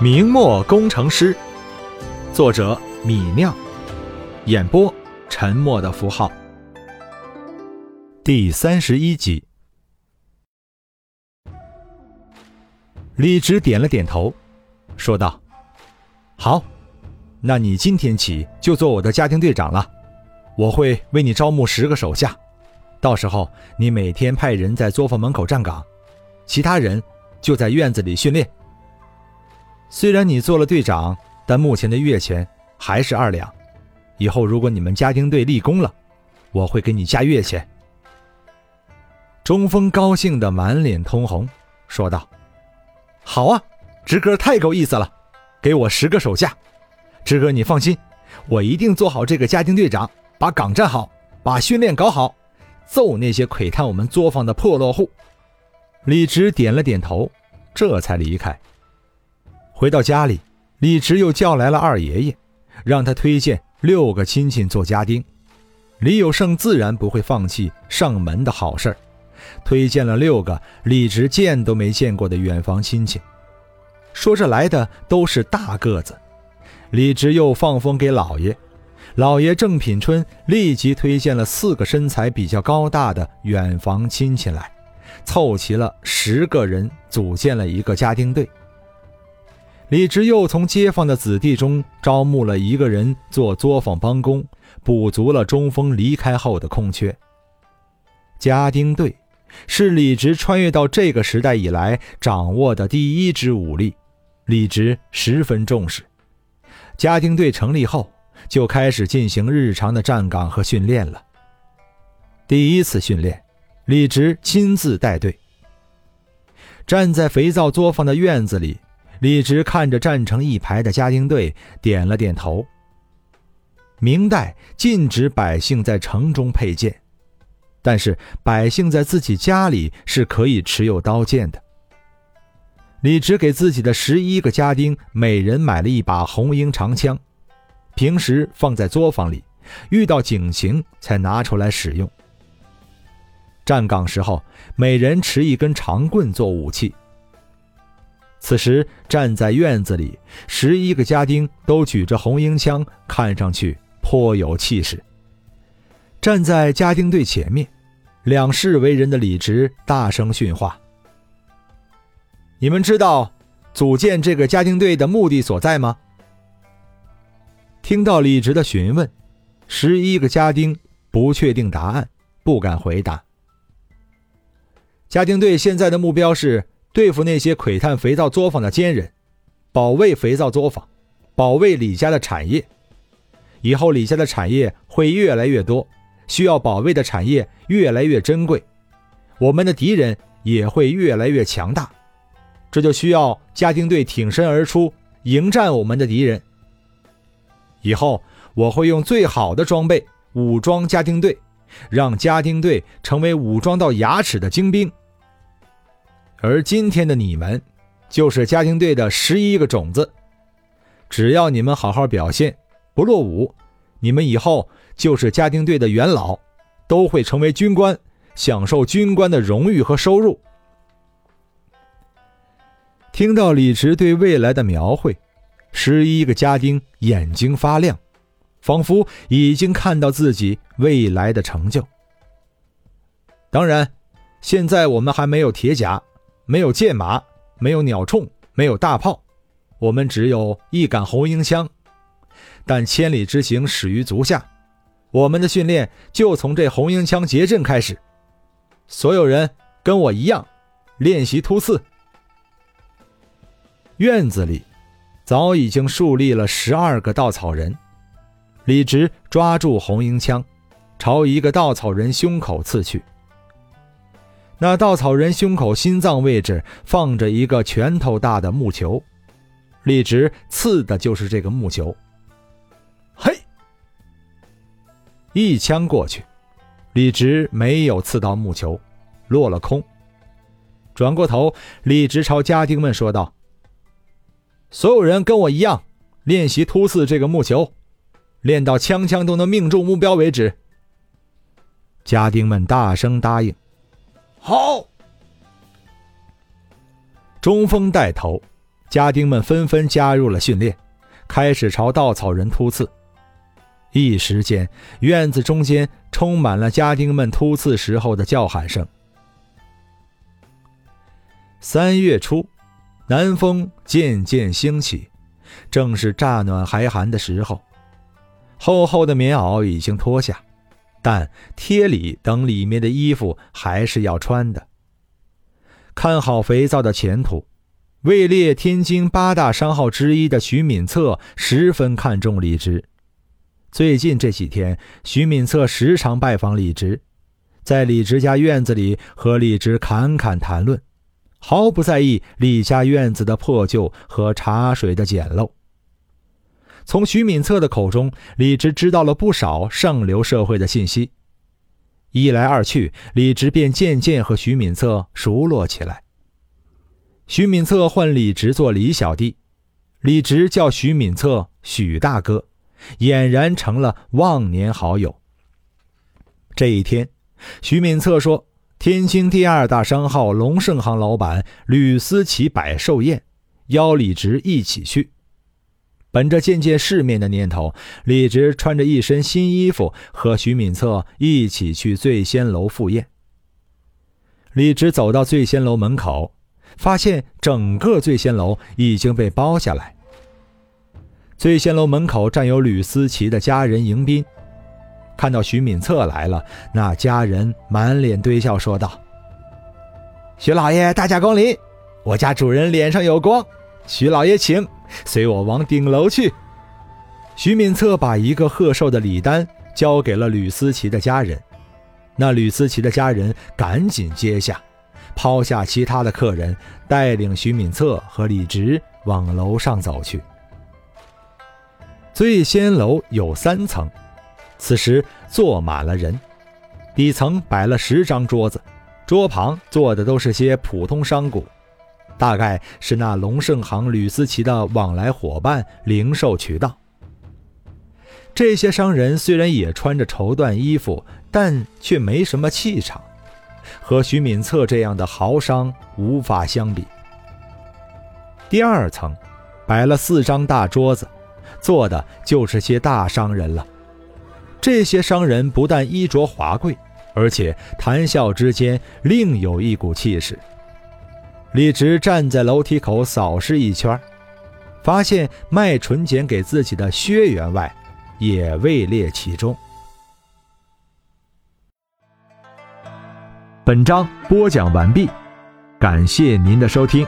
明末工程师，作者米酿，演播沉默的符号。第三十一集，李直点了点头，说道：“好，那你今天起就做我的家庭队长了。我会为你招募十个手下，到时候你每天派人在作坊门口站岗，其他人就在院子里训练。”虽然你做了队长，但目前的月钱还是二两。以后如果你们家丁队立功了，我会给你加月钱。中锋高兴的满脸通红，说道：“好啊，直哥太够意思了，给我十个手下。直哥你放心，我一定做好这个家丁队长，把岗站好，把训练搞好，揍那些窥探我们作坊的破落户。”李直点了点头，这才离开。回到家里，李直又叫来了二爷爷，让他推荐六个亲戚做家丁。李有胜自然不会放弃上门的好事儿，推荐了六个李直见都没见过的远房亲戚。说这来的都是大个子，李直又放风给老爷，老爷郑品春立即推荐了四个身材比较高大的远房亲戚来，凑齐了十个人，组建了一个家丁队。李直又从街坊的子弟中招募了一个人做作坊帮工，补足了中锋离开后的空缺。家丁队是李直穿越到这个时代以来掌握的第一支武力，李直十分重视。家丁队成立后，就开始进行日常的站岗和训练了。第一次训练，李直亲自带队，站在肥皂作坊的院子里。李直看着站成一排的家丁队，点了点头。明代禁止百姓在城中佩剑，但是百姓在自己家里是可以持有刀剑的。李直给自己的十一个家丁每人买了一把红缨长枪，平时放在作坊里，遇到警情才拿出来使用。站岗时候，每人持一根长棍做武器。此时站在院子里，十一个家丁都举着红缨枪，看上去颇有气势。站在家丁队前面，两世为人的李直大声训话：“你们知道组建这个家丁队的目的所在吗？”听到李直的询问，十一个家丁不确定答案，不敢回答。家丁队现在的目标是。对付那些窥探肥皂作坊的奸人，保卫肥皂作坊，保卫李家的产业。以后李家的产业会越来越多，需要保卫的产业越来越珍贵，我们的敌人也会越来越强大。这就需要家丁队挺身而出，迎战我们的敌人。以后我会用最好的装备武装家丁队，让家丁队成为武装到牙齿的精兵。而今天的你们，就是家庭队的十一个种子。只要你们好好表现，不落伍，你们以后就是家庭队的元老，都会成为军官，享受军官的荣誉和收入。听到李直对未来的描绘，十一个家丁眼睛发亮，仿佛已经看到自己未来的成就。当然，现在我们还没有铁甲。没有箭马，没有鸟铳，没有大炮，我们只有一杆红缨枪。但千里之行，始于足下。我们的训练就从这红缨枪结阵开始。所有人跟我一样，练习突刺。院子里早已经树立了十二个稻草人。李直抓住红缨枪，朝一个稻草人胸口刺去。那稻草人胸口心脏位置放着一个拳头大的木球，李直刺的就是这个木球。嘿，一枪过去，李直没有刺到木球，落了空。转过头，李直朝家丁们说道：“所有人跟我一样，练习突刺这个木球，练到枪枪都能命中目标为止。”家丁们大声答应。好，中锋带头，家丁们纷纷加入了训练，开始朝稻草人突刺。一时间，院子中间充满了家丁们突刺时候的叫喊声。三月初，南风渐渐兴起，正是乍暖还寒的时候。厚厚的棉袄已经脱下，但贴里等里面的衣服还是要穿的。看好肥皂的前途，位列天津八大商号之一的徐敏策十分看重李直。最近这几天，徐敏策时常拜访李直，在李直家院子里和李直侃侃谈论，毫不在意李家院子的破旧和茶水的简陋。从徐敏策的口中，李直知道了不少上流社会的信息。一来二去，李直便渐渐和徐敏策熟络起来。徐敏策唤李直做李小弟，李直叫徐敏策许大哥，俨然成了忘年好友。这一天，徐敏策说：“天津第二大商号龙盛行老板吕思齐摆寿宴，邀李直一起去。”本着见见世面的念头，李直穿着一身新衣服，和徐敏策一起去醉仙楼赴宴。李直走到醉仙楼门口，发现整个醉仙楼已经被包下来。醉仙楼门口站有吕思齐的家人迎宾，看到徐敏策来了，那家人满脸堆笑，说道：“徐老爷大驾光临，我家主人脸上有光，徐老爷请。”随我往顶楼去。徐敏策把一个贺寿的礼单交给了吕思齐的家人，那吕思齐的家人赶紧接下，抛下其他的客人，带领徐敏策和李直往楼上走去。醉仙楼有三层，此时坐满了人，底层摆了十张桌子，桌旁坐的都是些普通商贾。大概是那龙盛行吕思齐的往来伙伴、零售渠道。这些商人虽然也穿着绸缎衣服，但却没什么气场，和徐敏策这样的豪商无法相比。第二层摆了四张大桌子，坐的就是些大商人了。这些商人不但衣着华贵，而且谈笑之间另有一股气势。李直站在楼梯口扫视一圈，发现卖纯碱给自己的薛员外也位列其中。本章播讲完毕，感谢您的收听。